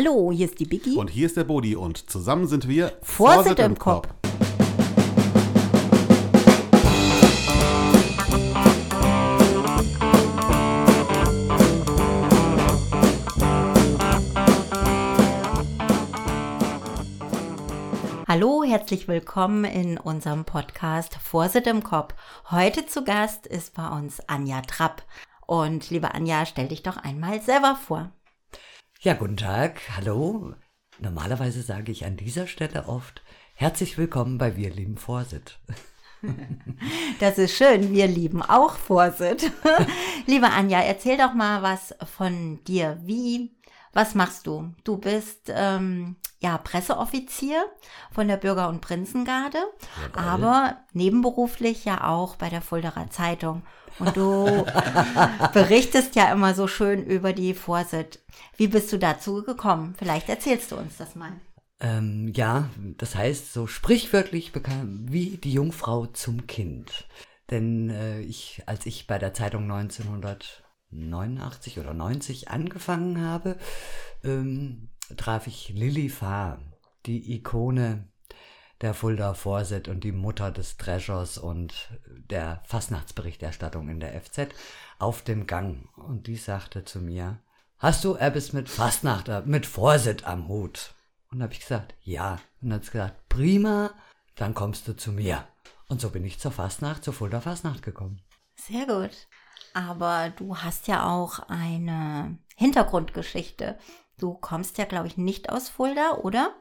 Hallo, hier ist die Biggie. Und hier ist der Bodi und zusammen sind wir Vorsitt im Kopf. Hallo, herzlich willkommen in unserem Podcast Vorsitt im Kopf. Heute zu Gast ist bei uns Anja Trapp. Und liebe Anja, stell dich doch einmal selber vor. Ja, guten Tag, hallo. Normalerweise sage ich an dieser Stelle oft herzlich willkommen bei Wir lieben Vorsitt. Das ist schön, wir lieben auch Vorsitt. Liebe Anja, erzähl doch mal was von dir. Wie, was machst du? Du bist ähm, ja, Presseoffizier von der Bürger- und Prinzengarde, Jawohl. aber nebenberuflich ja auch bei der Fulderer Zeitung. Und du berichtest ja immer so schön über die Vorsit. Wie bist du dazu gekommen? Vielleicht erzählst du uns das mal. Ähm, ja, das heißt so sprichwörtlich bekannt wie die Jungfrau zum Kind. Denn äh, ich, als ich bei der Zeitung 1989 oder 90 angefangen habe, ähm, traf ich Lilly Fahr, die Ikone der Fulda Vorsit und die Mutter des Treasures und der Fastnachtsberichterstattung in der FZ auf dem Gang. Und die sagte zu mir, hast du etwas mit Fastnacht, äh, mit Vorsit am Hut? Und habe ich gesagt, ja. Und hat gesagt, prima, dann kommst du zu mir. Und so bin ich zur Fastnacht, zur Fulda Fastnacht gekommen. Sehr gut. Aber du hast ja auch eine Hintergrundgeschichte. Du kommst ja, glaube ich, nicht aus Fulda, oder?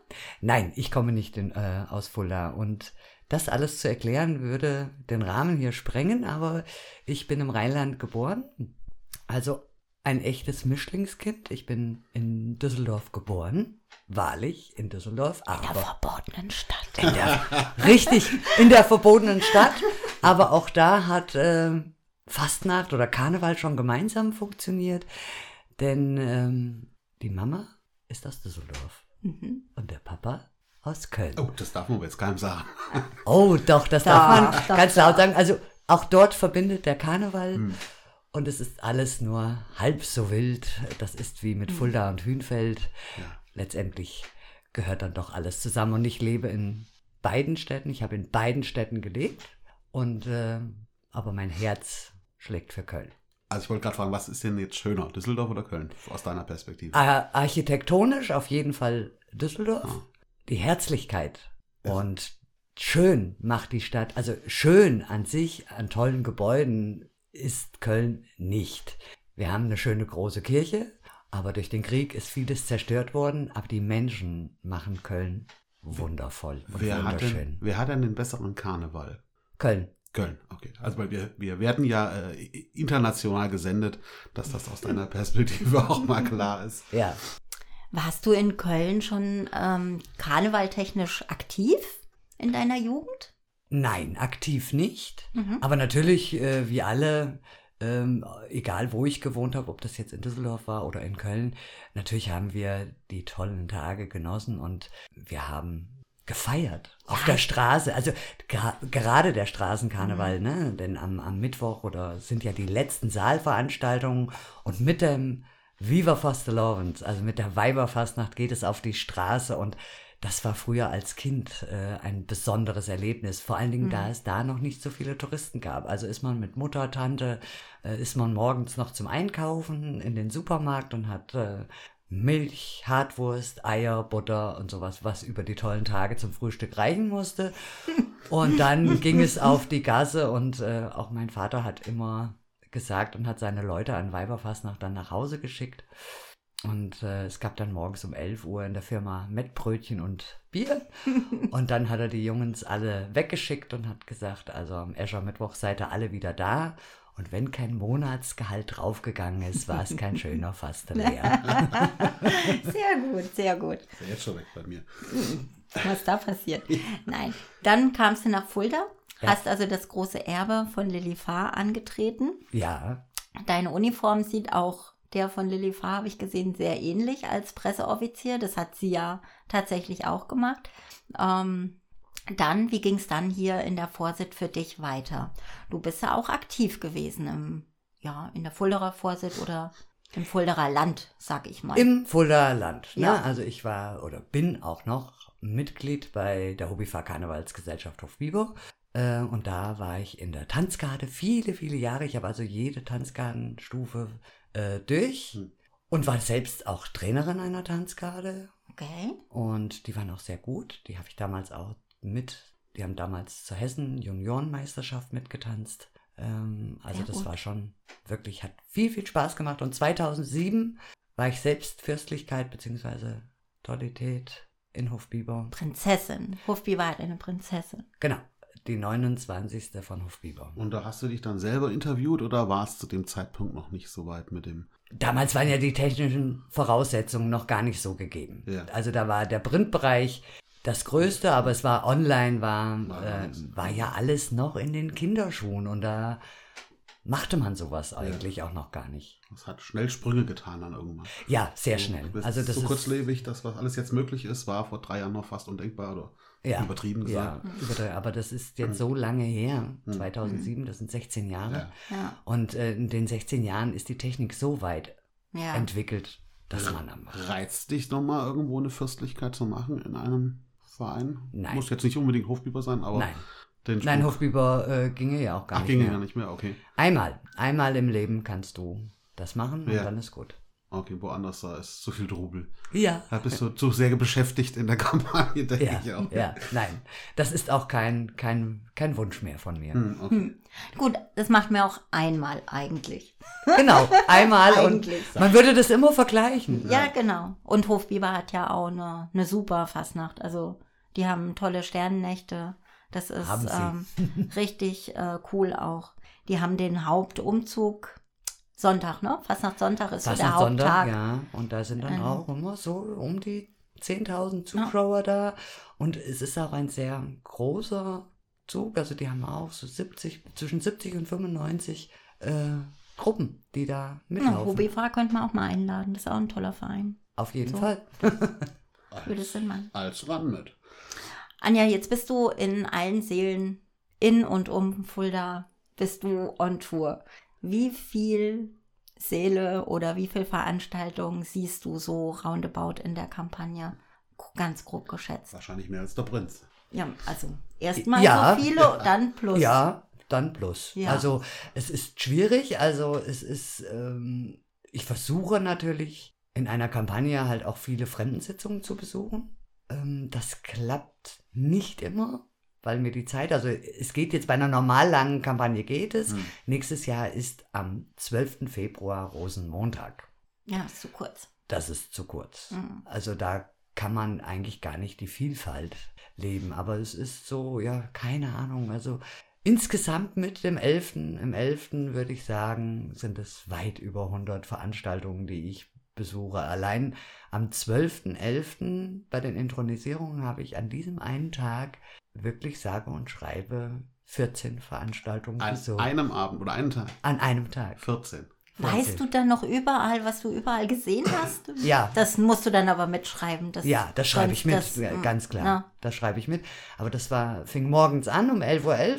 Nein, ich komme nicht in, äh, aus Fulda. Und das alles zu erklären würde den Rahmen hier sprengen, aber ich bin im Rheinland geboren. Also ein echtes Mischlingskind. Ich bin in Düsseldorf geboren. Wahrlich in Düsseldorf, In der aber verbotenen Stadt. in der, richtig, in der verbotenen Stadt. Aber auch da hat äh, Fastnacht oder Karneval schon gemeinsam funktioniert. Denn ähm, die Mama ist aus Düsseldorf Mhm. und der Papa aus Köln. Oh, das darf man aber jetzt keinem sagen. Oh, doch, das Doch, darf man doch, ganz laut sagen. Also auch dort verbindet der Karneval und es ist alles nur halb so wild. Das ist wie mit Fulda und Hünfeld. Letztendlich gehört dann doch alles zusammen und ich lebe in beiden Städten. Ich habe in beiden Städten gelebt und äh, aber mein Herz schlägt für Köln. Also ich wollte gerade fragen, was ist denn jetzt schöner, Düsseldorf oder Köln, aus deiner Perspektive? Ar architektonisch auf jeden Fall Düsseldorf. Die Herzlichkeit und schön macht die Stadt, also schön an sich, an tollen Gebäuden ist Köln nicht. Wir haben eine schöne große Kirche, aber durch den Krieg ist vieles zerstört worden, aber die Menschen machen Köln wundervoll und wer, hat wunderschön. denn, wer hat denn den besseren Karneval? Köln. Köln, okay. Also weil wir, wir werden ja äh, international gesendet, dass das aus deiner Perspektive auch mal klar ist. Ja. Warst du in Köln schon ähm, karnevaltechnisch aktiv in deiner Jugend? Nein, aktiv nicht. Mhm. Aber natürlich, äh, wie alle, ähm, egal wo ich gewohnt habe, ob das jetzt in Düsseldorf war oder in Köln, natürlich haben wir die tollen Tage genossen und wir haben gefeiert auf der Straße. Also gerade der Straßenkarneval, ne? Denn am, am Mittwoch oder sind ja die letzten Saalveranstaltungen und mit dem Viva Fastelovens, also mit der Weiberfastnacht geht es auf die Straße und das war früher als Kind äh, ein besonderes Erlebnis. Vor allen Dingen, da es da noch nicht so viele Touristen gab. Also ist man mit Mutter, Tante, äh, ist man morgens noch zum Einkaufen in den Supermarkt und hat äh, Milch, Hartwurst, Eier, Butter und sowas, was über die tollen Tage zum Frühstück reichen musste. Und dann ging es auf die Gasse und äh, auch mein Vater hat immer gesagt und hat seine Leute an Weiberfastnacht dann nach Hause geschickt. Und äh, es gab dann morgens um 11 Uhr in der Firma Mettbrötchen und Bier. und dann hat er die Jungs alle weggeschickt und hat gesagt, also am Escher-Mittwoch seid ihr alle wieder da. Und wenn kein Monatsgehalt draufgegangen ist, war es kein schöner Fasteleier. Sehr gut, sehr gut. Ist ja jetzt schon weg bei mir. Was da passiert? Nein. Dann kamst du nach Fulda, Ja. hast also das große Erbe von Lilly Fahr angetreten. ja, Deine Uniform sieht auch der von Lilly Fahr, habe ich gesehen, sehr ähnlich als Presseoffizier. Das hat sie ja tatsächlich auch gemacht. Ähm, dann, wie ging es dann hier in der Vorsit für dich weiter? Du bist ja auch aktiv gewesen im, ja, in der Fulderer Vorsit oder Im Fulderer Land, sag ich mal. Im Fuldaer Land. Ne? Ja. Also ich war oder bin auch noch Mitglied bei der Hobbyfahr Karnevalsgesellschaft Hofbiber. Äh, und da war ich in der Tanzgarde viele, viele Jahre. Ich habe also jede Tanzgardenstufe äh, durch Hm. und war selbst auch Trainerin einer Tanzgarde. okay. Und die waren auch sehr gut. Die habe ich damals auch mit. Die haben damals zur Hessen Juniorenmeisterschaft mitgetanzt. Ähm, also Sehr das gut. war schon wirklich, hat viel, viel Spaß gemacht. Und 2007 war ich selbst Fürstlichkeit bzw. Tollität in Hofbiber. Prinzessin. Hofbiber hat eine Prinzessin. Genau, die 29. von Hofbiber. Und da hast du dich dann selber interviewt oder war es zu dem Zeitpunkt noch nicht so weit mit dem? Damals waren ja die technischen Voraussetzungen noch gar nicht so gegeben. Ja. Also da war der Printbereich das Größte, aber es war online, war, War äh, war ja alles noch in den Kinderschuhen und da machte man sowas eigentlich auch noch gar nicht. Das hat schnell Sprünge getan dann irgendwann. Ja, sehr schnell. Also das so ist kurzlebig, das, was alles jetzt möglich ist, war vor drei Jahren noch fast undenkbar oder ja, übertrieben gesagt. Ja, übertrieben. aber das ist jetzt so lange her, Mhm. 2007, das sind 16 Jahre. Ja. Ja. Und äh, in den 16 Jahren ist die Technik so weit Ja. entwickelt, dass man am Reizt dich nochmal irgendwo eine Fürstlichkeit zu machen in einem Verein? Nein. Muss jetzt nicht unbedingt Hofbiber sein, aber Nein. den Nein, Hofbiber äh, ginge ja auch gar Ach, nicht ging mehr. ja nicht mehr, okay. Einmal, einmal im Leben kannst du das machen Ja. und dann ist gut. Okay, woanders da ist zu viel Trubel. Ja. Da bist du zu sehr beschäftigt in der Kampagne, denke Ja, ich auch. ja, nein. Das ist auch kein, kein, kein Wunsch mehr von mir. Hm, okay. Gut, das macht mir auch einmal eigentlich. Genau, einmal und Eigentlich so. man würde das immer vergleichen. Ja, genau. Und Hofbiber hat ja auch eine, eine super Fastnacht. Also die haben tolle Sternennächte. Das ist ähm, richtig äh, cool auch. Die haben den Hauptumzug Sonntag, ne? Fastnacht Sonntag ist so Fast der Sonntag, Haupttag. ja. Und da sind dann Ähm. auch immer so um die 10.000 Zuschauer da. Und es ist auch ein sehr großer Zug. Also die haben auch so 70, zwischen 70 und 95 äh, Gruppen, die da Ja, mitlaufen. Hobbyfahrer könnte man auch mal einladen. Das ist auch ein toller Verein. Auf jeden So. Fall. Würde es Sinn machen. Als ran mit. Anja, jetzt bist du in allen Seelen in und um Fulda, bist du on Tour. Wie viel Seele oder wie viel Veranstaltungen siehst du so roundabout in der Kampagne? Ganz grob geschätzt. Wahrscheinlich mehr als der Prinz. Ja, also erstmal Ja. so viele, dann plus. Ja, dann plus. Ja. Also es ist schwierig, also es ist, ähm, ich versuche natürlich in einer Kampagne halt auch viele Fremdensitzungen zu besuchen. Ähm, das klappt nicht immer, weil mir die Zeit, also es geht jetzt bei einer normal langen Kampagne geht es. Hm. Nächstes Jahr ist am 12. Februar Rosenmontag. Ja, ist zu kurz. Das ist zu kurz. Mhm. Also da kann man eigentlich gar nicht die Vielfalt leben. Aber es ist so, ja, keine Ahnung. Also insgesamt mit dem 11. Im 11. würde ich sagen, sind es weit über 100 Veranstaltungen, die ich besuche. Allein am 12.11. bei den Intronisierungen habe ich an diesem einen Tag wirklich sage und schreibe 14 Veranstaltungen An besucht. einem Abend oder einen Tag. an einem Tag. 14. Weißt du dann noch überall, was du überall gesehen hast? Ja. Das musst du dann aber mitschreiben. Das, Ja, das schreibe ich mit, das- mm, ganz klar. ja. Das schreibe ich mit. Aber das war, fing morgens an um 11.11 Uhr.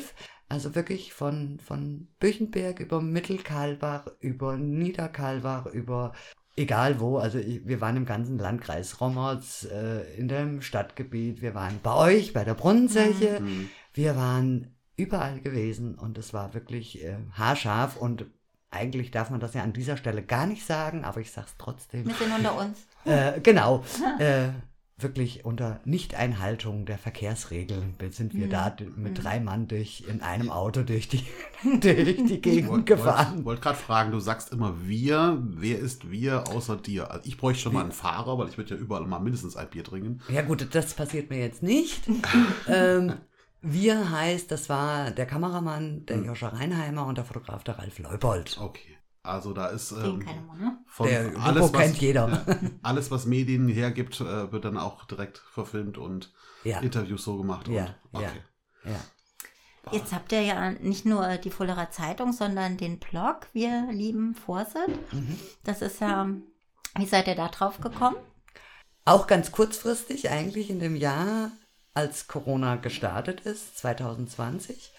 Also wirklich von, von Büchenberg über Mittelkalbach, über Niederkalbach, über egal wo. Also wir waren im ganzen Landkreis Rommerz, äh, in dem Stadtgebiet. Wir waren bei euch, bei der Brunnenzeche. Hm. Wir waren überall gewesen und es war wirklich äh, haarscharf und eigentlich darf man das ja an dieser Stelle gar nicht sagen, aber ich sag's trotzdem. Wir sind unter uns. Äh, genau. äh, wirklich unter Nichteinhaltung der Verkehrsregeln sind wir Mhm. da mit drei Mann durch in einem Auto durch die, durch die Ich Gegend wollte gefahren. wollt, wollt gerade fragen, du sagst immer wir. Wer ist wir außer dir? Also ich bräuchte schon mal einen Fahrer, weil ich würde ja überall mal mindestens ein Bier trinken. Ja gut, das passiert mir jetzt nicht. ähm, wir heißt, das war der Kameramann, der Mhm. Joscha Reinheimer und der Fotograf der Ralf Leupold. Okay. Also da ist ähm, keine ne? von Der alles, Logo was, kennt jeder. Ja, alles, was Medien hergibt, äh, wird dann auch direkt verfilmt und Ja, Interviews so gemacht. Und, ja. okay. ja. Jetzt habt ihr ja nicht nur die Fullerer Zeitung, sondern den Blog Wir lieben Vorsit. Mhm. Das ist ja, wie seid ihr da drauf gekommen? Auch ganz kurzfristig, eigentlich in dem Jahr, als Corona gestartet ist, 2020,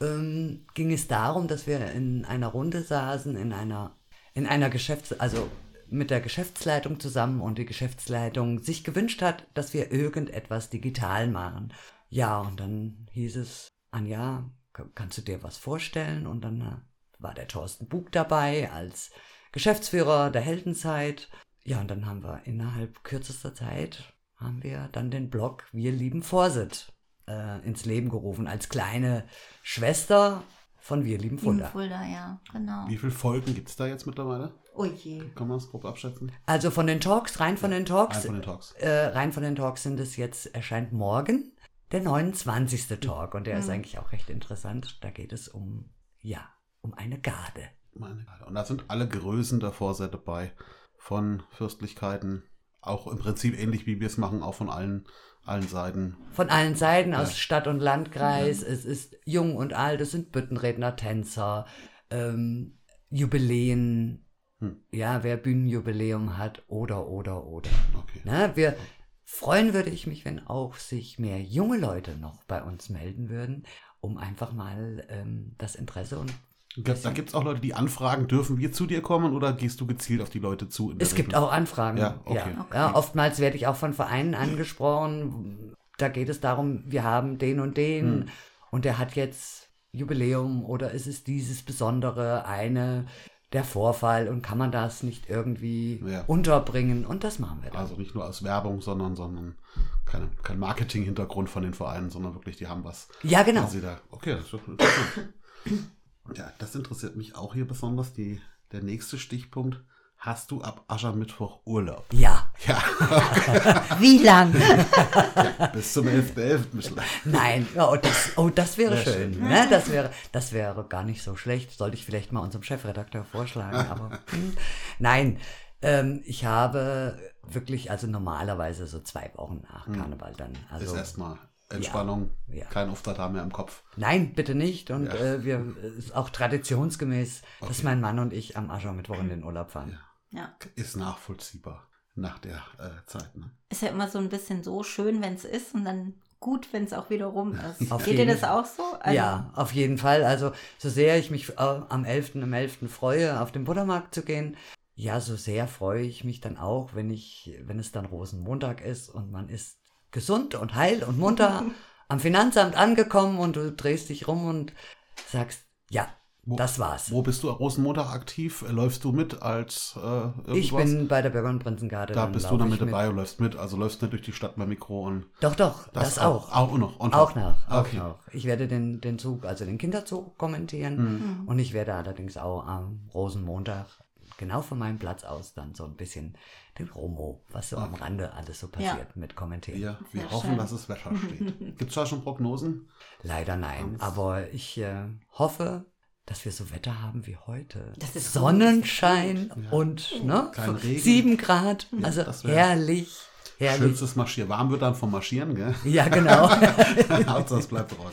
ähm, ging es darum, dass wir in einer Runde saßen, in einer in einer Geschäfts-, also mit der Geschäftsleitung zusammen und die Geschäftsleitung sich gewünscht hat, dass wir irgendetwas digital machen. Ja, und dann hieß es, Anja, kannst du dir was vorstellen? Und dann äh, war der Thorsten Bug dabei als Geschäftsführer der Heldenzeit. Ja, und dann haben wir innerhalb kürzester Zeit haben wir dann den Blog Wir lieben Vorsit äh, ins Leben gerufen als kleine Schwester von Wir lieben Fulda. Fulda, ja, genau. Wie viele Folgen gibt es da jetzt mittlerweile? Oh je. Kann man das grob abschätzen? Also von den Talks, rein von den Talks, Rein von den Talks. Äh, rein von den Talks sind es jetzt, erscheint morgen der 29. Talk und der ist eigentlich auch recht interessant. Da geht es um, ja, um eine Garde. Meine Güte. Und da sind alle Größen der Vorsätze dabei. Von Fürstlichkeiten, auch im Prinzip ähnlich wie wir es machen, auch von allen, allen Seiten. Von allen Seiten aus Stadt und Landkreis. Es ist jung und alt, es sind Büttenredner, Tänzer, ähm, Jubiläen. Hm. Ja, wer Bühnenjubiläum hat oder, oder, oder. Okay. Ne, wir freuen würde ich mich, wenn auch sich mehr junge Leute noch bei uns melden würden, um einfach mal ähm, das Interesse und Da gibt es auch Leute, die anfragen, dürfen wir zu dir kommen oder gehst du gezielt auf die Leute zu? Es gibt Regel? auch Anfragen. Ja, okay. Ja. Ja, oftmals werde ich auch von Vereinen angesprochen. Da geht es darum, wir haben den und den Hm. und der hat jetzt Jubiläum oder ist es dieses Besondere, eine, der Vorfall und kann man das nicht irgendwie Ja. unterbringen und das machen wir dann. Also nicht nur als Werbung, sondern, sondern keine, kein Marketing-Hintergrund von den Vereinen, sondern wirklich, die haben was. ja, genau. okay, das ist doch interessant. Ja, das interessiert mich auch hier besonders. Die, der nächste Stichpunkt. Hast du ab Aschermittwoch Urlaub? Ja, Ja, Wie lang? bis zum 11.11. .11. nein, ja, oh, das, oh, das wäre Sehr schön. schön. Ne? Das, wäre, das wäre gar nicht so schlecht. Sollte ich vielleicht mal unserem Chefredakteur vorschlagen. Aber hm, nein, ähm, ich habe wirklich, also normalerweise so zwei Wochen nach Karneval dann. Ist Also, erstmal Entspannung, Ja. kein Auftritt haben mehr im Kopf. nein, bitte nicht. Und Ja. äh, wir ist auch traditionsgemäß, dass Okay. mein Mann und ich am Aschermittwoch in den Urlaub fahren. Ja. Ist nachvollziehbar nach der äh, Zeit. Ne? Ist ja immer so ein bisschen so schön, wenn es ist und dann gut, wenn es auch wieder rum ist. Auf Geht dir jeden das auch so? Also, ja, auf jeden Fall. Also, so sehr ich mich äh, am 11. am 11. freue, auf den Buttermarkt zu gehen, ja, so sehr freue ich mich dann auch, wenn ich, wenn es dann Rosenmontag ist und man ist gesund und heil und munter am Finanzamt angekommen und du drehst dich rum und sagst, ja, Wo- das war's. Wo bist du Rosenmontag aktiv? Läufst du mit als äh, irgendwas? Ich bin bei der Bürger- und Prinzengarde. da bist du dann mit dabei und läufst mit. Also läufst nicht durch die Stadt beim Mikro und Doch, doch, das, auch. Auch noch. on Auch noch, auch Okay. noch. Ich werde den, den Zug, also den Kinderzug kommentieren Mhm. und ich werde allerdings auch am Rosenmontag genau von meinem Platz aus dann so ein bisschen den Romo, was so am Rande alles so passiert, mit kommentieren. Ja, wir Sehr hoffen, schön. dass es Wetter steht. Gibt es da schon Prognosen? Leider nein, aber ich äh, hoffe, dass wir so Wetter haben wie heute. Das ist Sonnenschein gut. Ja. und ne, sieben Grad, also das wär- herrlich, herrlich. Schönstes Marschieren. Warm wird dann vom Marschieren, gell? Ja, genau. Hauptsache es bleibt raus.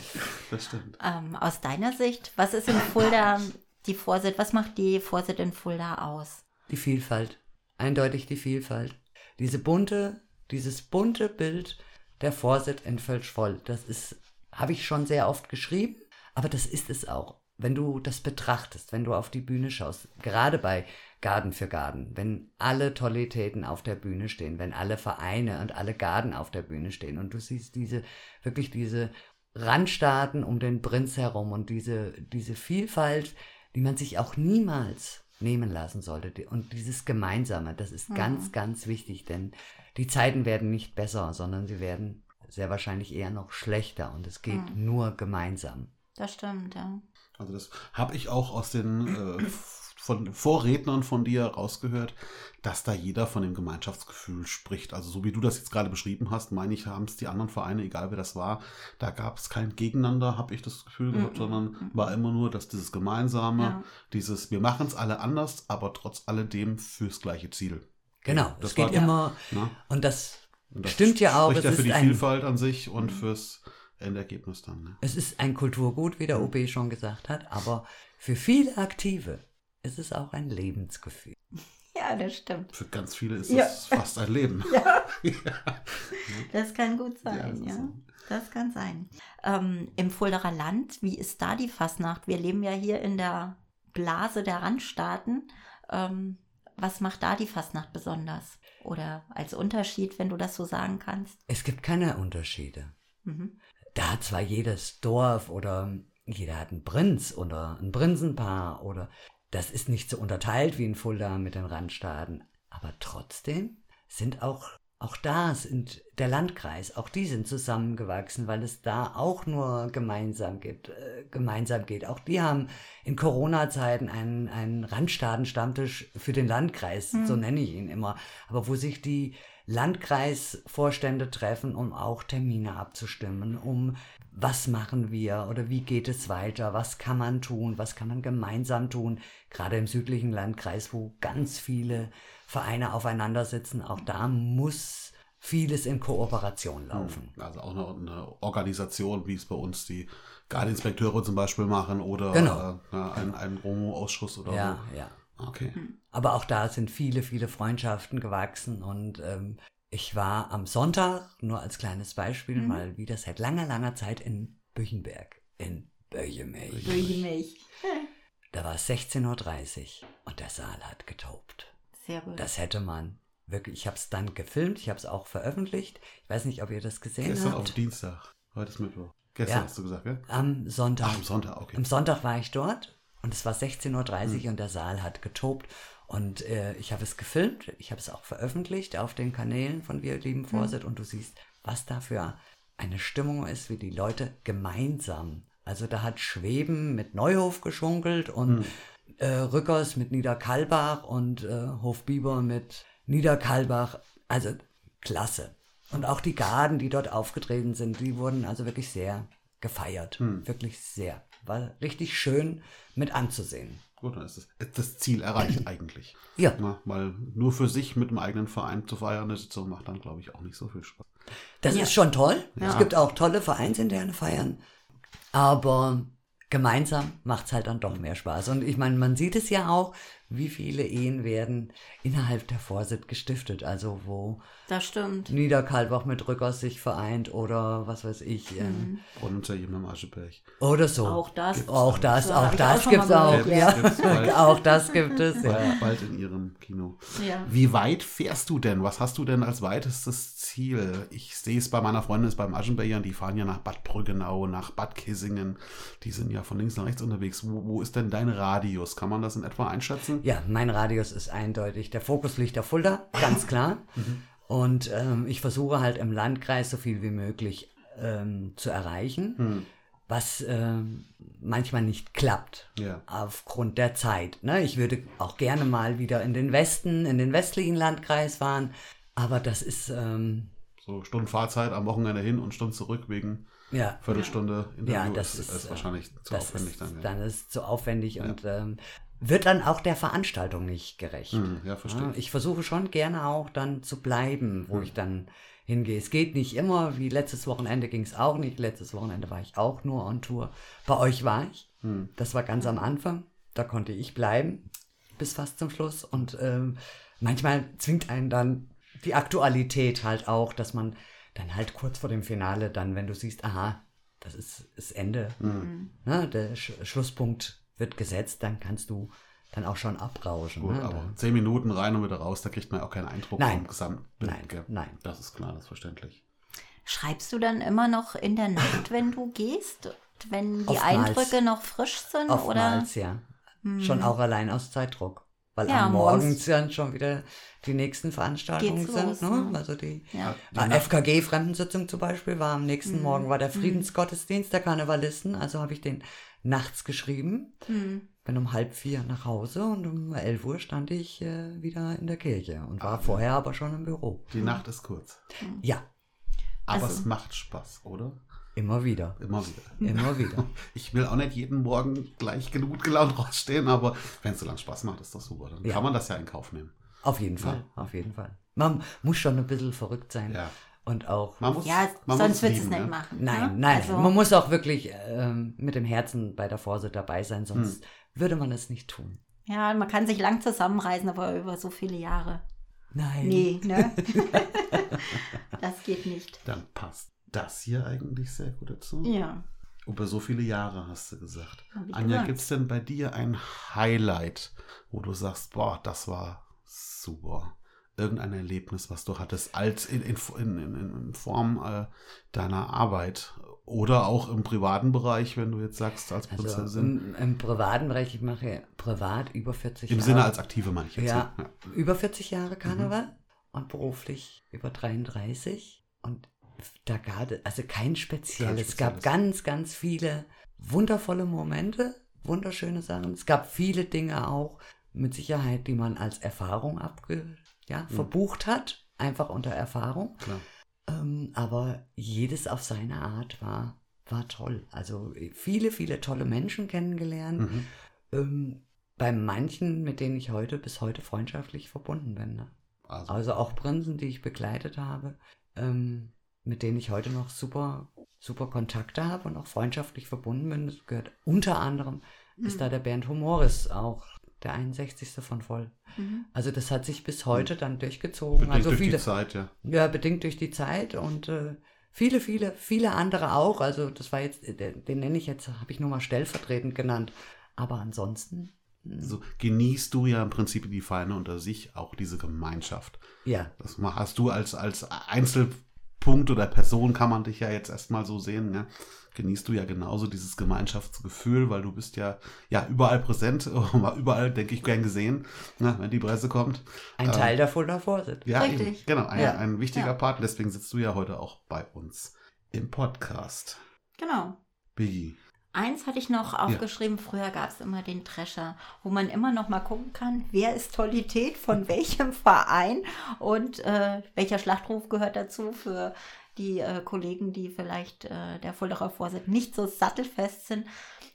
Das stimmt. Ähm, aus deiner Sicht, was ist in Fulda die Vorsit, was macht die Vorsit in Fulda aus? Die Vielfalt. Eindeutig die Vielfalt. Diese bunte, dieses bunte Bild der Vorsit in Völschvoll, das ist, habe ich schon sehr oft geschrieben, aber das ist es auch. Wenn du das betrachtest, wenn du auf die Bühne schaust, gerade bei Garden für Garden, wenn alle Tollitäten auf der Bühne stehen, wenn alle Vereine und alle Garden auf der Bühne stehen und du siehst diese, wirklich diese Randstaaten um den Prinz herum und diese, diese Vielfalt, die man sich auch niemals nehmen lassen sollte. Und dieses Gemeinsame, das ist ganz, ganz wichtig, denn die Zeiten werden nicht besser, sondern sie werden sehr wahrscheinlich eher noch schlechter und es geht nur gemeinsam. Das stimmt, ja. Also das habe ich auch aus den äh, von Vorrednern von dir rausgehört, dass da jeder von dem Gemeinschaftsgefühl spricht. Also so wie du das jetzt gerade beschrieben hast, meine ich, haben es die anderen Vereine, egal wer das war, da gab es kein Gegeneinander, habe ich das Gefühl gehabt, sondern war immer nur, dass dieses Gemeinsame, Ja. dieses, wir machen es alle anders, aber trotz alledem fürs gleiche Ziel. Genau, Das es geht war- immer, Ne? und das, Und das stimmt ja auch, es ja für die Vielfalt an sich und fürs Endergebnis dann. Ne? es ist ein Kulturgut, wie der OB schon gesagt hat, aber für viele Aktive ist es auch ein Lebensgefühl. Ja, das stimmt. Für ganz viele ist Ja. es fast ein Leben. Das kann gut Ja, sein, das ist ja. Das kann sein. Ähm, Im Fuldaer Land, wie ist da die Fastnacht? Wir leben ja hier in der Blase der Randstaaten. Ähm, was macht da die Fastnacht besonders? Oder als Unterschied, wenn du das so sagen kannst? Es gibt keine Unterschiede. Mhm. Da hat zwar jedes Dorf oder jeder hat einen Prinz oder ein Prinzenpaar oder das ist nicht so unterteilt wie in Fulda mit den Randstaaten. Aber trotzdem sind auch, auch da sind der Landkreis, auch die sind zusammengewachsen, weil es da auch nur gemeinsam gibt, äh, gemeinsam geht. Auch die haben in Corona-Zeiten einen, einen Randstaaten-Stammtisch für den Landkreis, so nenne ich ihn immer, aber wo sich die Landkreisvorstände treffen, um auch Termine abzustimmen, um was machen wir oder wie geht es weiter, was kann man tun, was kann man gemeinsam tun, gerade im südlichen Landkreis, wo ganz viele Vereine aufeinander sitzen, auch da muss vieles in Kooperation laufen. Also auch eine, eine Organisation, wie es bei uns die Gardinspekteure zum Beispiel machen oder Genau. äh, ja, ein, ein Romo-Ausschuss oder Ja, ja. so. Okay. Aber auch da sind viele, viele Freundschaften gewachsen und ähm, ich war am Sonntag, nur als kleines Beispiel, Mhm. mal wieder seit langer, langer Zeit in Büchenberg, in Böjemich. Durch mich. Da war es 16.30 Uhr und der Saal hat getobt. Sehr gut. Das hätte man wirklich, ich habe es dann gefilmt, ich habe es auch veröffentlicht. Ich weiß nicht, ob ihr das gesehen Gestern auf habt. Dienstag. Heute ist Mittwoch. Gestern Ja. hast du gesagt, gell? Am Sonntag. Ach, am Sonntag, okay. Am Sonntag war ich dort und es war 16.30 Uhr und der Saal hat getobt. Und äh, ich habe es gefilmt, ich habe es auch veröffentlicht auf den Kanälen von Wir lieben Vorsit und du siehst, was da für eine Stimmung ist, wie die Leute gemeinsam. Also da hat Schweben mit Neuhof geschunkelt und äh, Rückers mit Niederkalbach und äh, Hofbiber mit Niederkalbach. Also klasse. Und auch die Garden, die dort aufgetreten sind, die wurden also wirklich sehr gefeiert. Wirklich sehr. War richtig schön mit anzusehen. Gut, dann ist das, ist das Ziel erreicht eigentlich. Ja. Na, weil nur für sich mit dem eigenen Verein zu feiern, eine Sitzung macht dann, glaube ich, auch nicht so viel Spaß. Das Ja. ist schon toll. Ja. Es gibt auch tolle vereinsinterne Feiern. Aber gemeinsam macht es halt dann doch mehr Spaß. Und ich meine, man sieht es ja auch, wie viele Ehen werden innerhalb der Vorsit gestiftet. Also wo Das stimmt. Niederkalbach mit Rückers sich vereint oder was weiß ich. ähm, Und unter jedem Ascheberg. Oder so. Auch das. Auch das, So, auch ich das auch schon gibt's mal auch. Ja. Gibt's auch das gibt es. Ja. Bald, bald in ihrem Kino. Ja. Wie weit fährst du denn? Was hast du denn als weitestes Ziel? Ich sehe es bei meiner Freundin, ist beim Aschenbechern, die fahren ja nach Bad Brüggenau, nach Bad Kissingen. Die sind ja von links nach rechts unterwegs. Wo, wo ist denn dein Radius? Kann man das in etwa einschätzen? Ja, mein Radius ist eindeutig. Der Fokus liegt auf Fulda, ganz klar. Und ähm, ich versuche halt im Landkreis so viel wie möglich ähm, zu erreichen, Hm. was ähm, manchmal nicht klappt. Ja. Aufgrund der Zeit. Ne? Ich würde auch gerne mal wieder in den Westen, in den westlichen Landkreis fahren. Aber das ist, ähm, So Stunden Fahrzeit am Wochenende hin und Stunden zurück wegen ja, Viertelstunde Interview. Ja, das ist, ist, ist äh, wahrscheinlich zu aufwendig ist, dann. Ja. dann ist es zu aufwendig und ähm, wird dann auch der Veranstaltung nicht gerecht. Hm, ja, verstehe. Ja, ich versuche schon gerne auch dann zu bleiben, wo ich dann hingehe. Es geht nicht immer, wie letztes Wochenende ging es auch nicht. Letztes Wochenende war ich auch nur on Tour. Bei euch war ich. Das war ganz am Anfang. Da konnte ich bleiben bis fast zum Schluss. Und ähm, manchmal zwingt einen dann die Aktualität halt auch, dass man dann halt kurz vor dem Finale dann, wenn du siehst, aha, das ist das Ende, ne, der Sch Schlusspunkt wird gesetzt, dann kannst du dann auch schon abrauschen. Gut, ne? aber Dann- zehn Minuten rein und wieder raus, da kriegt man auch keinen Eindruck Nein. vom Gesamtbild. Nein, gell? nein. Das ist klar, das ist verständlich. Schreibst du dann immer noch in der Nacht, wenn du gehst? Wenn die Oftmals. Eindrücke noch frisch sind? Oder? Oftmals, ja. Schon auch allein aus Zeitdruck. Weil Ja, am morgens Morgen dann schon wieder die nächsten Veranstaltungen sind. los, ne? ne? Also die Ja. äh, FKG-Fremdensitzung zum Beispiel war am nächsten Morgen, war der Friedensgottesdienst der Karnevalisten. Also habe ich den nachts geschrieben. Hm. Bin um halb vier nach Hause und um 11 Uhr stand ich äh, wieder in der Kirche und war vorher aber schon im Büro. Die Nacht ist kurz. Ja, Aber Also- es macht Spaß, oder? immer wieder. Immer wieder. Immer wieder. Ich will auch nicht jeden Morgen gleich gut gelaunt rausstehen, aber wenn es so lange Spaß macht, ist das super. Dann Ja. kann man das ja in Kauf nehmen. Auf jeden Fall, auf jeden Fall. Man muss schon ein bisschen verrückt sein. Ja. Und auch. Man muss, Ja, man sonst du es nicht ja. machen. Nein, ne? nein, Also, man muss auch wirklich ähm, mit dem Herzen bei der Vorsitzenden dabei sein, sonst Hm. würde man es nicht tun. ja, man kann sich lang zusammenreißen, aber über so viele Jahre. Nein. Nee, ne? das geht nicht. Dann passt das hier eigentlich sehr gut dazu. Ja. Über so viele Jahre hast du gesagt. Anja, gibt es denn bei dir ein Highlight, wo du sagst, boah, das war super? Irgendein Erlebnis, was du hattest, als in, in, in, in, Form äh, deiner Arbeit oder auch im privaten Bereich, wenn du jetzt sagst, als Also Prinzessin. im, im privaten Bereich, ich mache privat über 40 Im Jahre. Sinne als Aktive meine ich jetzt. ja, ja. über 40 Jahre Karneval und beruflich über 33. Und da gab es also kein spezielles. Es gab ganz, ganz viele wundervolle Momente, wunderschöne Sachen. Es gab viele Dinge auch mit Sicherheit, die man als Erfahrung abge, ja, verbucht hat. Einfach unter Erfahrung. Klar. Ähm, aber jedes auf seine Art war, war toll. Also viele, viele tolle Menschen kennengelernt. Mhm. Ähm, bei manchen, mit denen ich heute bis heute freundschaftlich verbunden bin. Ne? Also, Also auch Prinzen, die ich begleitet habe, ähm, mit denen ich heute noch super, super Kontakte habe und auch freundschaftlich verbunden bin. Das gehört unter anderem, ist da der Bernd Humoris auch der 61. von voll. Mhm. Also das hat sich bis heute dann durchgezogen. bedingt also durch viele, die Zeit, ja. ja, bedingt durch die Zeit und äh, viele, viele, viele andere auch. Also das war jetzt, den, den nenne ich jetzt, habe ich nur mal stellvertretend genannt. Aber ansonsten, hm, So genießt du ja im Prinzip die Feine unter sich auch diese Gemeinschaft. ja, Das hast du als, als Einzelpunkt oder Person, kann man dich ja jetzt erstmal so sehen, ja? Genießt du ja genauso dieses Gemeinschaftsgefühl, weil du bist ja, ja überall präsent, überall, denke ich, gern gesehen, ne, wenn die Presse kommt. ein Ähm, Teil der Fulda Vorsitz. Ja, Richtig. eben, genau, ein, Ja. ein wichtiger Ja. Part. Deswegen sitzt du ja heute auch bei uns im Podcast. Genau. Biggie. Eins hatte ich noch aufgeschrieben, früher gab es immer den Drescher, wo man immer noch mal gucken kann, wer ist Tollität von welchem Verein und äh, welcher Schlachtruf gehört dazu für die äh, Kollegen, die vielleicht äh, der Fulderer Vorsitz nicht so sattelfest sind.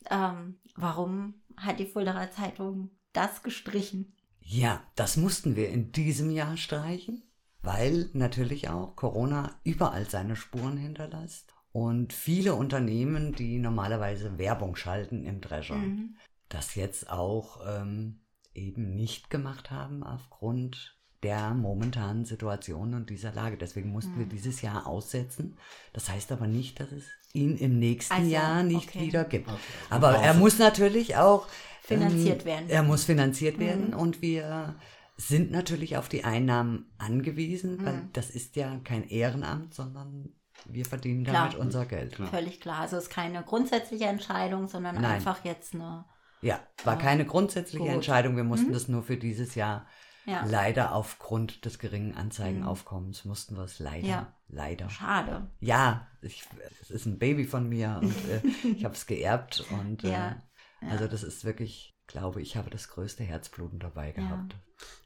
Ähm, warum hat die Fulderer Zeitung das gestrichen? Ja, das mussten wir in diesem Jahr streichen, weil natürlich auch Corona überall seine Spuren hinterlässt. Und viele Unternehmen, die normalerweise Werbung schalten im Drescher, Mhm. das jetzt auch ähm, eben nicht gemacht haben aufgrund der momentanen Situation und dieser Lage. Deswegen mussten wir Mhm. dieses Jahr aussetzen. Das heißt aber nicht, dass es ihn im nächsten Also, Jahr nicht okay. wieder gibt. Okay. Aber er Pause. muss natürlich auch Finanziert ähm, werden. Er muss finanziert werden Mhm. und wir sind natürlich auf die Einnahmen angewiesen, weil Mhm. das ist ja kein Ehrenamt, sondern wir verdienen Klar. damit unser Geld. Klar. Völlig klar. Also es ist keine grundsätzliche Entscheidung, sondern Nein. einfach jetzt eine. Ja, war keine grundsätzliche gut. Entscheidung. Wir mussten Mhm. das nur für dieses Jahr Ja, leider aufgrund des geringen Anzeigenaufkommens mussten wir es leider, Ja. leider. schade. Ja, ich, es ist ein Baby von mir und äh, ich habe es geerbt und äh, Ja, ja. also das ist wirklich, glaube ich, habe das größte Herzbluten dabei gehabt.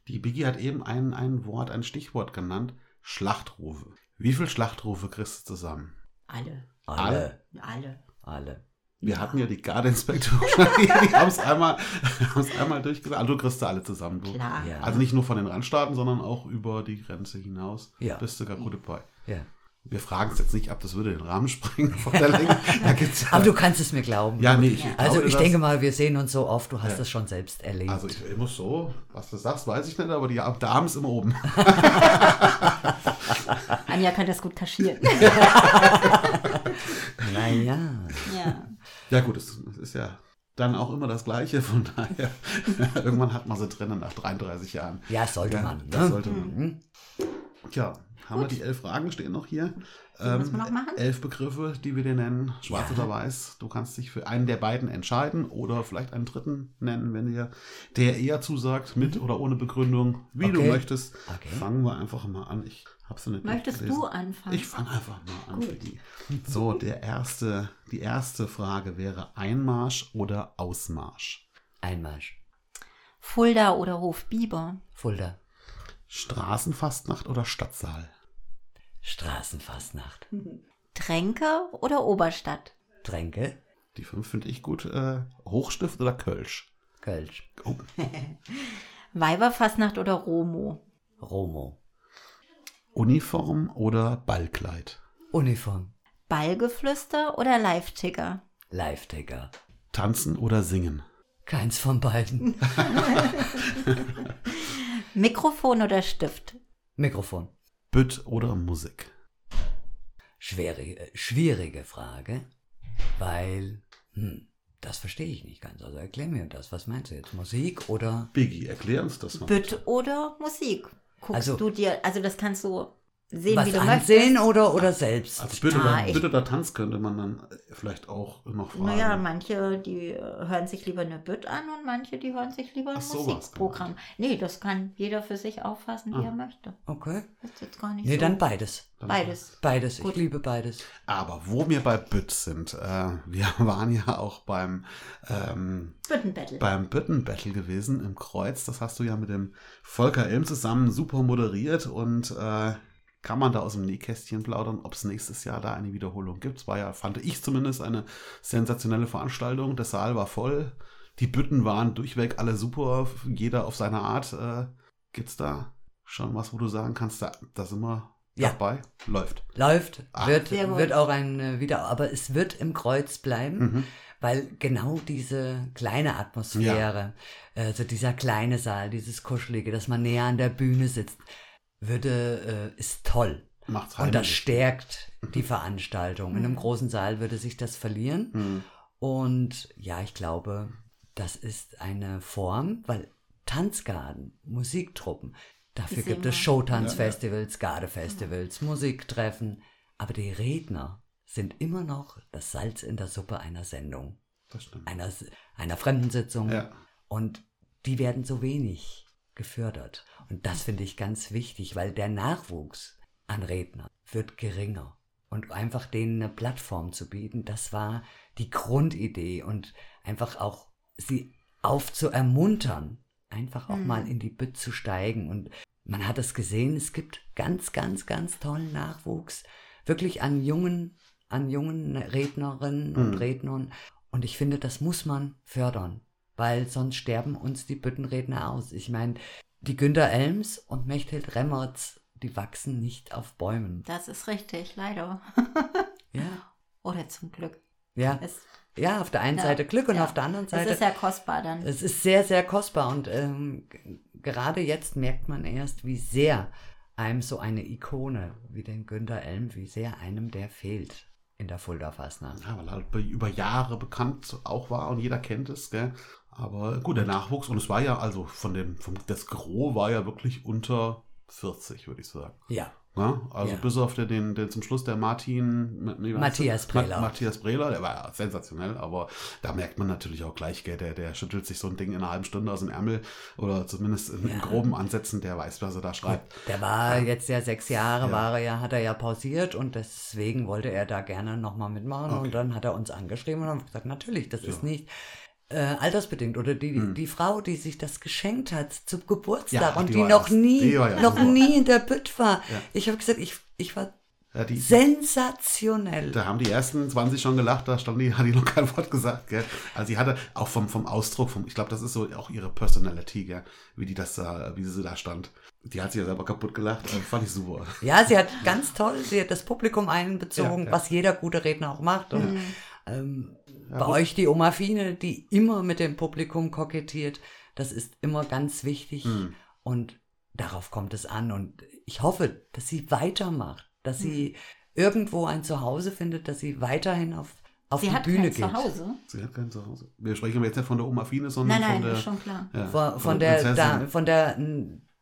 Die Biggie hat eben ein, ein Wort, ein Stichwort genannt. Schlachtrufe. Wie viele Schlachtrufe kriegst du zusammen? Alle. Alle, Alle. alle. Wir hatten ja die Gardeinspektoren, die, die haben es einmal, haben's einmal durchgesagt. Also du kriegst sie alle zusammen. Du. Klar. Ja. Also nicht nur von den Randstaaten, sondern auch über die Grenze hinaus. Ja. Bist du gar gut dabei. Ja. Wir fragen es jetzt nicht ab, das würde den Rahmen sprengen von der Länge. Da gibt's ja, Aber du kannst es mir glauben. ja, nee, ich, Ja. ich also glaube ich das. denke mal, wir sehen uns so oft, du hast Ja. es schon selbst erlebt. Also ich, ich muss so, was du sagst, weiß ich nicht, aber die Damen ist immer oben. Anja kann das gut kaschieren. naja. ja. Ja gut, es, es ist ja dann auch immer das Gleiche, von daher irgendwann hat man sie drinnen nach 33 Jahren. Ja, sollte Ja, man. das ne? sollte man. Mhm. Tja, haben wir die elf Fragen stehen noch hier. Die müssen wir noch machen? Elf Begriffe, die wir dir nennen, schwarz Ja. oder weiß. Du kannst dich für einen der beiden entscheiden oder vielleicht einen dritten nennen, wenn dir der eher zusagt, mit oder ohne Begründung, wie du Okay. möchtest. Okay. Fangen wir einfach mal an. Ich nicht Möchtest du anfangen? Ich fange einfach mal an. Gut. So, der erste, die erste Frage wäre Einmarsch oder Ausmarsch? Einmarsch. Fulda oder Hof Biber? Fulda. Straßenfastnacht oder Stadtsaal? Straßenfastnacht. Tränke oder Oberstadt? Tränke. Die fünf finde ich gut. Äh, Hochstift oder Kölsch? Kölsch. Oh. Weiberfastnacht oder Romo? Romo. Uniform oder Ballkleid? Uniform. Ballgeflüster oder Live-Ticker? Live-Ticker. Tanzen oder singen? Keins von beiden. Mikrofon oder Stift? Mikrofon. Bütt oder Musik? Schwierige, schwierige Frage. weil, hm, das verstehe ich nicht ganz. Also erklär mir das. Was meinst du jetzt? Musik oder? Biggie, erklär uns das mal. Bütt oder Musik? Guckst Also- du dir, also das kannst du sehen, was wie du ansehen möchtest. oder, oder selbst? Ich- Bitte oder Tanz könnte man dann vielleicht auch noch fragen. Naja, manche, die hören sich lieber eine Bütt an und manche, die hören sich lieber ein Ach, sowas Musikprogramm. Nee, das kann jeder für sich auffassen, wie Ah. er möchte. Okay. Ist jetzt gar nicht Nee, so. dann beides. Dann- Beides. Beides. Gut. Ich liebe beides. Aber wo wir bei Bütt sind, äh, wir waren ja auch beim, ähm, Büttenbattle. beim Büttenbattle gewesen im Kreuz. Das hast du ja mit dem Volker Elm zusammen super moderiert und äh, kann man da aus dem Nähkästchen plaudern, ob es nächstes Jahr da eine Wiederholung gibt. Es war ja, fand ich zumindest, eine sensationelle Veranstaltung. Der Saal war voll. Die Bütten waren durchweg alle super, jeder auf seine Art. Äh, gibt's da schon was, wo du sagen kannst, da, da sind wir Ja. dabei? Läuft. Läuft. Ah. wird, wird auch ein äh, wieder, aber es wird im Kreuz bleiben. Mhm. Weil genau diese kleine Atmosphäre, also dieser kleine Saal, dieses Kuschelige, dass man näher an der Bühne sitzt, würde, äh, ist toll. Macht's Und das heimlich. stärkt die Veranstaltung. In einem Mhm. großen Saal würde sich das verlieren. Mhm. Und ja, ich glaube, das ist eine Form, weil Tanzgarten, Musiktruppen, dafür Ist gibt es Showtanzfestivals, Gardefestivals, Mhm. Musiktreffen. Aber die Redner sind immer noch das Salz in der Suppe einer Sendung, Das stimmt. einer, einer Fremdensitzung. Ja. Und die werden so wenig gefördert. Und das finde ich ganz wichtig, weil der Nachwuchs an Rednern wird geringer. Und einfach denen eine Plattform zu bieten, das war die Grundidee und einfach auch sie aufzuermuntern, einfach auch Mhm. mal in die Bütt zu steigen. Und man hat es gesehen, es gibt ganz, ganz, ganz tollen Nachwuchs, wirklich an jungen, an jungen Rednerinnen und Mhm. Rednern. Und ich finde, das muss man fördern, weil sonst sterben uns die Büttenredner aus. Ich meine, die Günter Elms und Mechthild Remmertz, die wachsen nicht auf Bäumen. Das ist richtig, leider. Ja, Oder zum Glück. ja. Es, Ja, auf der einen Ja, Seite Glück und ja. auf der anderen es Seite. ist ja kostbar dann. Es ist sehr, sehr kostbar und ähm, gerade jetzt merkt man erst, wie sehr einem so eine Ikone wie den Günter Elm, wie sehr einem der fehlt in der Fulda Fastnacht. Ja, weil er halt be- über Jahre bekannt auch war und jeder kennt es, gell? Aber gut, der Nachwuchs, und es war ja, also von dem, vom, das Gros war ja wirklich unter 40, würde ich sagen. Ja, Ne? Also Ja. bis auf den, den, den zum Schluss der Martin nee, Matthias? Brehler. Ma Matthias Brehler, der war ja sensationell, aber da merkt man natürlich auch gleich, gell, der, der schüttelt sich so ein Ding in einer halben Stunde aus dem Ärmel oder zumindest in, in Ja. groben Ansätzen, der weiß, was er da schreibt. der war jetzt ja sechs Jahre, Ja. war er ja, hat er ja pausiert und deswegen wollte er da gerne nochmal mitmachen Okay. und dann hat er uns angeschrieben und haben gesagt, natürlich, das Ja. ist nicht äh, altersbedingt oder die, Hm. die Frau, die sich das geschenkt hat zum Geburtstag Ja, und die die, noch nie, die ja noch super. nie in der Bütt war. Ja. Ich habe gesagt, ich, ich war Ja, die, sensationell. Da haben die ersten 20 schon gelacht, da stand die, hat die noch kein Wort gesagt, gell? Also sie hatte auch vom, vom Ausdruck, vom, ich glaube, das ist so auch ihre Personality, gell? Wie die das da, wie sie da stand. Die hat sich ja selber kaputt gelacht, äh, fand ich super. Ja, sie hat ganz toll, sie hat das Publikum einbezogen, Ja, ja. was jeder gute Redner auch macht. Und Mhm. ähm, bei gut. euch die Oma Fine, die immer mit dem Publikum kokettiert, das ist immer ganz wichtig. Hm. Und darauf kommt es an. Und ich hoffe, dass sie weitermacht, dass Hm. sie irgendwo ein Zuhause findet, dass sie weiterhin auf, auf Sie die hat Bühne kein geht. Zuhause. Sie hat kein Zuhause. Wir sprechen aber jetzt nicht von der Oma Fine, sondern Nein, nein, von der. ist schon klar. ja, Von, von, der, Prinzessin. da, von der,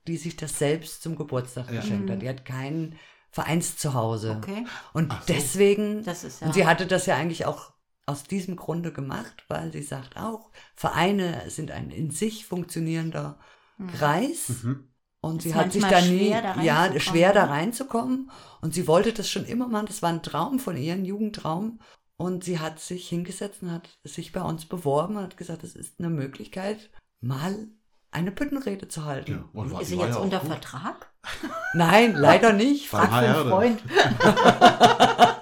die sich das selbst zum Geburtstag Ja. geschenkt Mhm. hat. Die hat kein Vereinszuhause. Okay, Und so. deswegen, das ist ja. und sie hatte das ja eigentlich auch aus diesem Grunde gemacht, weil sie sagt auch, Vereine sind ein in sich funktionierender Mhm. Kreis. Mhm. Und sie hat sich da nie, schwer, da ja, reinzukommen, schwer da ne? reinzukommen. Und sie wollte das schon immer machen. Das war ein Traum von ihr, ein Jugendtraum. Und sie hat sich hingesetzt und hat sich bei uns beworben und hat gesagt, es ist eine Möglichkeit, mal eine Büttenrede zu halten. Ja, und war, Ist sie jetzt unter gut. Vertrag? Nein, leider nicht. Frag einen. Freund.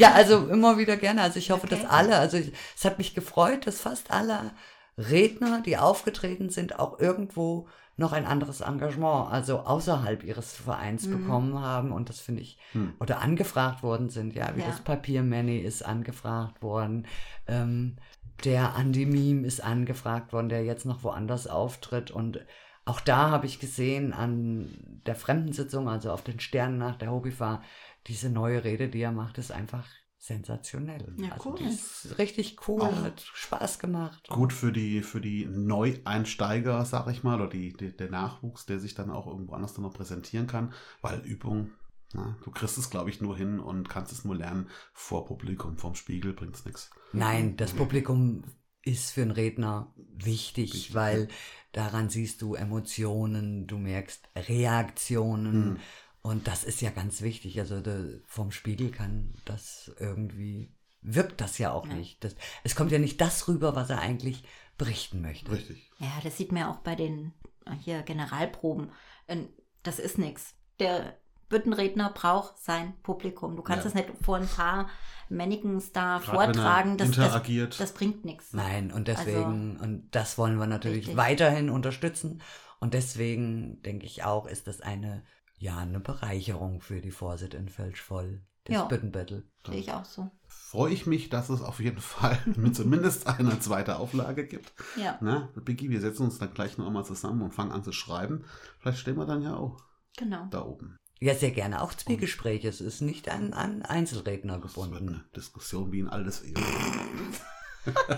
ja, also immer wieder gerne. Also ich hoffe, Okay. dass alle, also ich, es hat mich gefreut, dass fast alle Redner, die aufgetreten sind, auch irgendwo noch ein anderes Engagement, also außerhalb ihres Vereins Mhm. bekommen haben. Und das finde ich, Hm. oder angefragt worden sind, ja, wie Ja. das Papiermanny ist angefragt worden. Ähm, der Andy Meme ist angefragt worden, der jetzt noch woanders auftritt. Und auch da habe ich gesehen an der Fremdensitzung, also auf den Sternen nach der Hobbyfahr, diese neue Rede, die er macht, ist einfach sensationell. Ja, also cool. ist richtig cool, Auch hat Spaß gemacht. Gut für die, für die Neueinsteiger, sag ich mal, oder die, die, der Nachwuchs, der sich dann auch irgendwo anders dann noch präsentieren kann, weil Übung, na, du kriegst es, glaube ich, nur hin und kannst es nur lernen vor Publikum, vorm Spiegel bringt es nichts. Nein, das Publikum ist für einen Redner wichtig, Wichtig, weil daran siehst du Emotionen, du merkst Reaktionen Mhm. Und das ist ja ganz wichtig. Also de, vom Spiegel kann das irgendwie, wirkt das ja auch Ja. nicht. Das, es kommt ja nicht das rüber, was er eigentlich berichten möchte. Richtig. Ja, das sieht man ja auch bei den äh, hier Generalproben. Ähm, Das ist nichts. Der Büttenredner braucht sein Publikum. Du kannst Ja. das nicht vor ein paar Mannequins da Gerade wenn er vortragen. Das, das, interagiert. das bringt nichts. Nein, und deswegen, und das wollen wir natürlich Richtig. weiterhin unterstützen. Und deswegen denke ich auch, ist das eine, ja, eine Bereicherung für die Vorsit in Völschvoll, das Ja. Büttenbattle. Sehe ich auch so. Freue ich mich, dass es auf jeden Fall mit zumindest einer zweiten Auflage gibt. Ja, Na, Biggie, wir setzen uns dann gleich noch mal zusammen und fangen an zu schreiben. Vielleicht stehen wir dann ja auch genau. da oben. Ja, sehr gerne. Auch Zwiegespräche. Es ist nicht an, an Einzelredner Das wird gebunden. eine Diskussion wie in alles.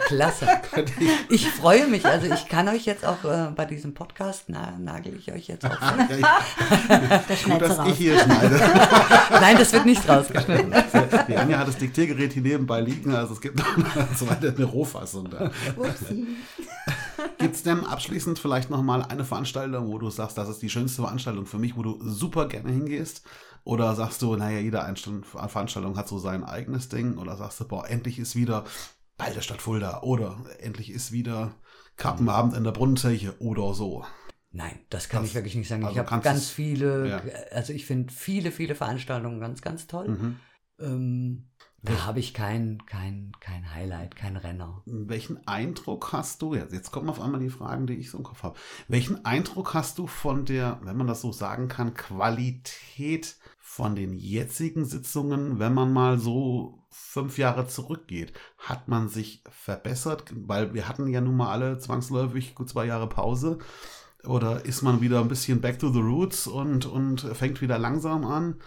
Klasse. Ich freue mich. Also ich kann euch jetzt auch äh, bei diesem Podcast, na, nagel ich euch jetzt ich- Das schnellste dass raus. ich hier schneide. Nein, das wird nicht rausgeschnitten. Die Anja hat das Diktiergerät hier nebenbei liegen, also es gibt noch eine zweite eine Rohfassung da. Upsi. Gibt es denn abschließend vielleicht noch mal eine Veranstaltung, wo du sagst, das ist die schönste Veranstaltung für mich, wo du super gerne hingehst? Oder sagst du, naja, jede Veranstaltung hat so sein eigenes Ding? Oder sagst du, boah, endlich ist wieder Der Stadt Fulda oder endlich ist wieder Kappenabend in der Brunnenteiche oder so? Nein, das kann Das- ich wirklich nicht sagen. also ich habe ganz viele, ja. also ich finde viele, viele Veranstaltungen ganz, ganz toll. Mhm. Ähm, da habe ich kein, kein, kein Highlight, kein Renner. Welchen Eindruck hast du, jetzt, jetzt kommen auf einmal die Fragen, die ich so im Kopf habe. Welchen Eindruck hast du von der, wenn man das so sagen kann, Qualität von den jetzigen Sitzungen, wenn man mal so fünf Jahre zurückgeht? Hat man sich verbessert? Weil wir hatten ja nun mal alle zwangsläufig gut zwei Jahre Pause. Oder ist man wieder ein bisschen back to the roots und, und fängt wieder langsam an?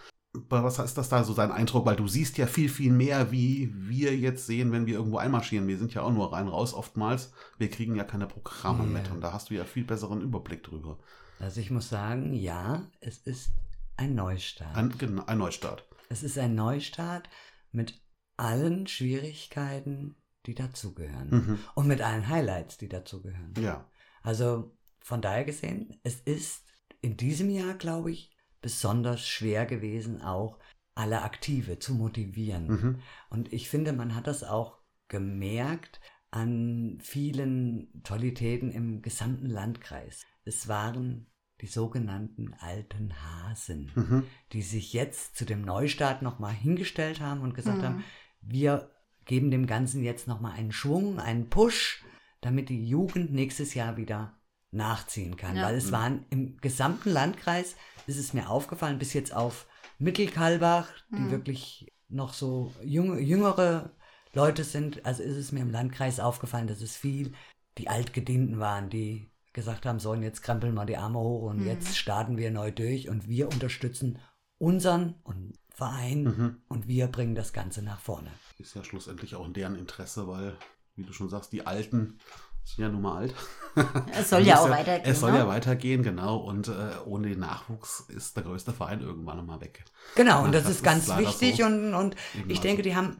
Was heißt das da so dein Eindruck? Weil du siehst ja viel, viel mehr, wie wir jetzt sehen, wenn wir irgendwo einmarschieren. Wir sind ja auch nur rein raus oftmals. Wir kriegen ja keine Programme Ja. mit und da hast du ja viel besseren Überblick drüber. Also ich muss sagen, ja, es ist ein Neustart. Ein, genau, ein Neustart. es ist ein Neustart mit allen Schwierigkeiten, die dazugehören. Mhm. Und mit allen Highlights, die dazugehören. Ja. Also von daher gesehen, es ist in diesem Jahr, glaube ich, besonders schwer gewesen, auch alle Aktive zu motivieren. Mhm. Und ich finde, man hat das auch gemerkt an vielen Tollitäten im gesamten Landkreis. Es waren die sogenannten alten Hasen, Mhm. die sich jetzt zu dem Neustart nochmal hingestellt haben und gesagt Mhm. haben, wir geben dem Ganzen jetzt nochmal einen Schwung, einen Push, damit die Jugend nächstes Jahr wieder nachziehen kann. Ja. Weil es waren im gesamten Landkreis, ist es mir aufgefallen, bis jetzt auf Mittelkalbach, die Mhm. wirklich noch so junge, jüngere Leute sind, also ist es mir im Landkreis aufgefallen, dass es viel die Altgedienten waren, die gesagt haben, so und jetzt krempeln wir die Arme hoch und Mhm. jetzt starten wir neu durch und wir unterstützen unseren und Verein Mhm. und wir bringen das Ganze nach vorne. Ist ja schlussendlich auch in deren Interesse, weil, wie du schon sagst, die Alten sind ja nun mal alt. Es soll ja auch weitergehen. Es soll ne? ja weitergehen, genau. Und äh, ohne den Nachwuchs ist der größte Verein irgendwann mal weg. Genau, Ja, und das, das ist ist ganz leider wichtig so. und, und ich also. denke, die haben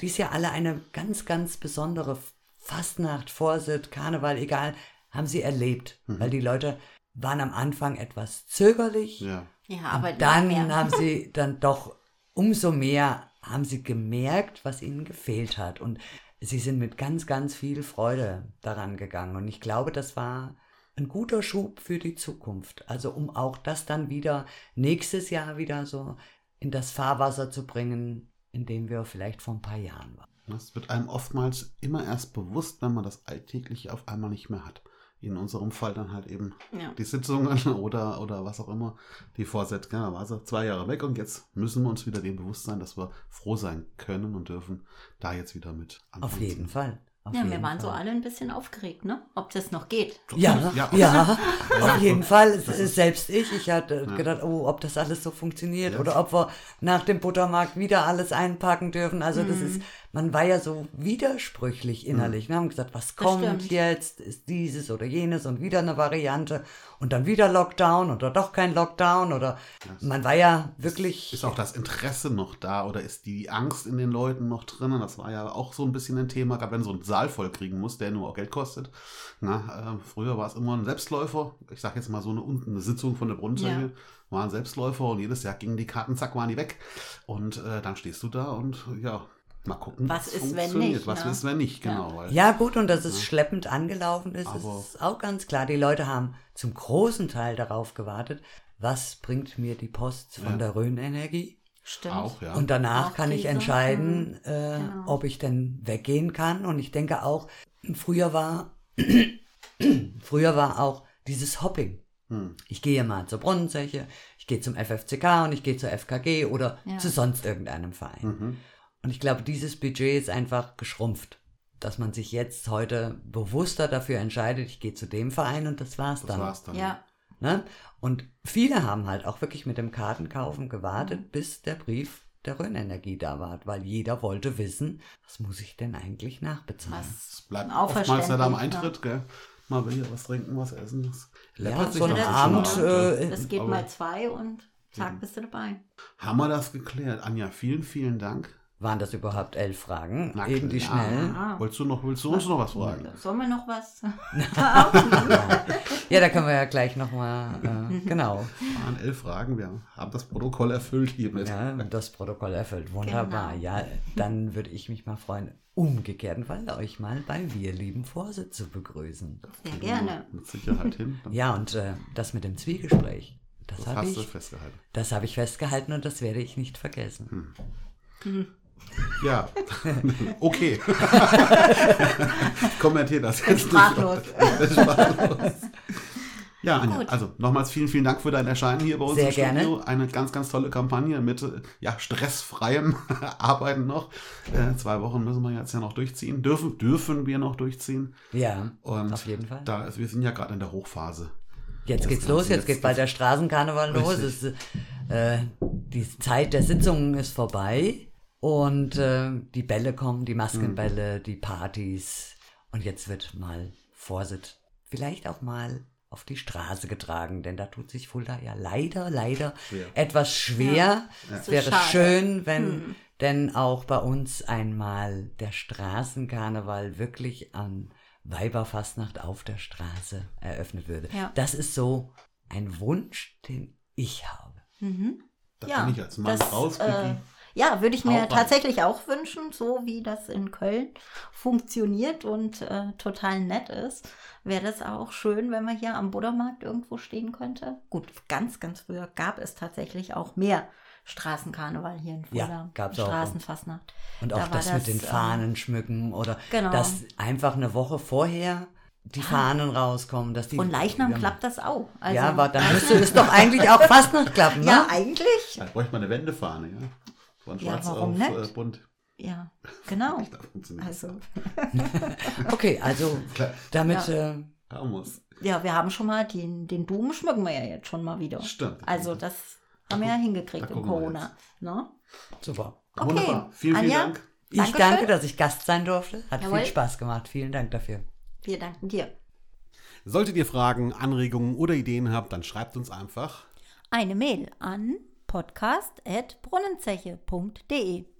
dies Jahr alle eine ganz, ganz besondere Fastnacht, Vorsitt, Karneval, egal, haben sie erlebt, Mhm. weil die Leute waren am Anfang etwas zögerlich, Ja. Ja, aber und dann mehr. haben sie dann doch umso mehr haben sie gemerkt, was ihnen gefehlt hat und sie sind mit ganz, ganz viel Freude daran gegangen und ich glaube, das war ein guter Schub für die Zukunft. Also um auch das dann wieder nächstes Jahr wieder so in das Fahrwasser zu bringen, in dem wir vielleicht vor ein paar Jahren waren. Das wird einem oftmals immer erst bewusst, wenn man das Alltägliche auf einmal nicht mehr hat. In unserem Fall dann halt eben Ja. die Sitzungen oder, oder was auch immer, die Vorsätze. War sie zwei Jahre weg und jetzt müssen wir uns wieder dem bewusst sein, dass wir froh sein können und dürfen, da jetzt wieder mit Auf jeden Fall. Auf Ja, wir waren so Fall. alle ein bisschen aufgeregt, ne? Ob das noch geht. Ja, Ja. ja, auf jeden Fall. Selbst ich, ich hatte Ja. gedacht, oh, ob das alles so funktioniert Ja. oder ob wir nach dem Buttermarkt wieder alles einpacken dürfen. Also das Mhm. ist, man war ja so widersprüchlich innerlich. Wir haben gesagt, was kommt stimmt. jetzt? Ist dieses oder jenes und wieder eine Variante und dann wieder Lockdown oder doch kein Lockdown oder man war ja wirklich. Ist auch das Interesse noch da oder ist die Angst in den Leuten noch drin? Das war ja auch so ein bisschen ein Thema, gerade wenn so ein Saal voll kriegen muss, der nur auch Geld kostet. Na, äh, früher war es immer ein Selbstläufer. Ich sage jetzt mal so eine, unten eine Sitzung von der Brunnenzeche. Ja. War ein Selbstläufer und jedes Jahr gingen die Karten, zack, waren die weg. Und äh, dann stehst du da und ja, mal gucken, Was wie's ist, wenn funktioniert. nicht, Was ne? ist, wenn nicht, Ja. genau. Weil, Ja, gut, und dass es schleppend angelaufen ist, Aber- ist auch ganz klar. Die Leute haben zum großen Teil darauf gewartet, was bringt mir die Post von Ja. der Rhönenergie? Stimmt. Auch, ja. Und danach Auch kann ich entscheiden, äh, genau. ob ich denn weggehen kann. Und ich denke auch, früher war, früher war auch dieses Hopping. hm. Ich gehe mal zur Brunnenzeche, ich gehe zum FFCK und ich gehe zur FKG oder Ja. zu sonst irgendeinem Verein. Mhm. Und ich glaube, dieses Budget ist einfach geschrumpft. Dass man sich jetzt heute bewusster dafür entscheidet, ich gehe zu dem Verein und das war's Das dann. war's dann. Ja, Ne? Und viele haben halt auch wirklich mit dem Kartenkaufen gewartet, Mhm. bis der Brief der Rhönenergie da war, weil jeder wollte wissen, was muss ich denn eigentlich nachbezahlen. Es bleibt Auch oftmals ja da am Eintritt, gell? Mal hier was trinken, was essen. Das Ja, läppert sich so ein das Abend, mal. äh, Das geht mal zwei und zack, bist du dabei. Haben wir das geklärt? Anja, vielen, vielen Dank. Waren das überhaupt elf Fragen? Na Eben die klar. schnell. Ah. Wolltest du noch, willst du uns noch was fragen? Sollen wir noch was? Ja, da können wir ja gleich nochmal, äh, genau, Das waren elf Fragen. Wir haben das Protokoll erfüllt hiermit. ja, das Protokoll erfüllt. Wunderbar. Genau. Ja, dann würde ich mich mal freuen, umgekehrten Fall euch mal bei Wir lieben Vorsitz zu begrüßen. Sehr gerne. Mit Sicherheit hin. Ja, und äh, das mit dem Zwiegespräch, das, das hast du ich, festgehalten. das habe ich festgehalten und das werde ich nicht vergessen. Ja, okay. Kommentier das jetzt Sprachlos. nicht. Sprachlos. Ja, Anja, Gut. also nochmals vielen, vielen Dank für dein Erscheinen hier bei uns Sehr im Studio. gerne. Eine ganz, ganz tolle Kampagne mit äh, ja, stressfreiem Arbeiten noch. Äh, zwei Wochen müssen wir jetzt ja noch durchziehen. Dürfen, dürfen wir noch durchziehen. Ja, Und auf jeden Fall. Da, wir sind ja gerade in der Hochphase. Jetzt Das geht's los, jetzt jetzt- geht bald der Straßenkarneval los. Richtig. Es, ist, äh, die Zeit der Sitzungen ist vorbei und äh, die Bälle kommen, die Maskenbälle, Mhm. die Partys. Und jetzt wird mal Vorsitz vielleicht auch mal auf die Straße getragen, denn da tut sich Fulda ja leider, leider Schwer. etwas schwer. Ja. Es wäre schade. schön, wenn Hm. denn auch bei uns einmal der Straßenkarneval wirklich an Weiberfastnacht auf der Straße eröffnet würde. Ja. Das ist so ein Wunsch, den ich habe. Mhm. Da Ja, bin ich als Mann das, raus, äh. Ja, würde ich mir tatsächlich auch wünschen, so wie das in Köln funktioniert und äh, total nett ist. Wäre das auch schön, wenn man hier am Buddermarkt irgendwo stehen könnte. Gut, ganz, ganz früher gab es tatsächlich auch mehr Straßenkarneval hier in Ja, Fulda. gab's auch. Straßenfastnacht. Und Da auch war das, mit den ähm, Fahnen schmücken oder Genau. dass einfach eine Woche vorher die Fahnen rauskommen. Dass die, Und Leichnam ja, klappt das auch. Also, ja, aber dann müsste es doch eigentlich auch fast noch klappen, ne? Ja, eigentlich. Da bräuchte man eine Wendefahne, ja. Von Ja, schwarz warum auf nicht? äh, bunt. Ja, genau. Also, Okay, also Klar, damit Ja. äh, ja, wir haben schon mal den, den Doom schmücken wir ja jetzt schon mal wieder. Stimmt. Also das haben wir ja hingekriegt im Corona. Ne? super. Okay. Wunderbar. Vielen, vielen Anja? Dank. Ich Dankeschön. danke, dass ich Gast sein durfte. Hat Jawohl. viel Spaß gemacht. Vielen Dank dafür. Wir danken dir. Solltet ihr Fragen, Anregungen oder Ideen habt, dann schreibt uns einfach. Eine Mail an podcast.brunnenzeche.de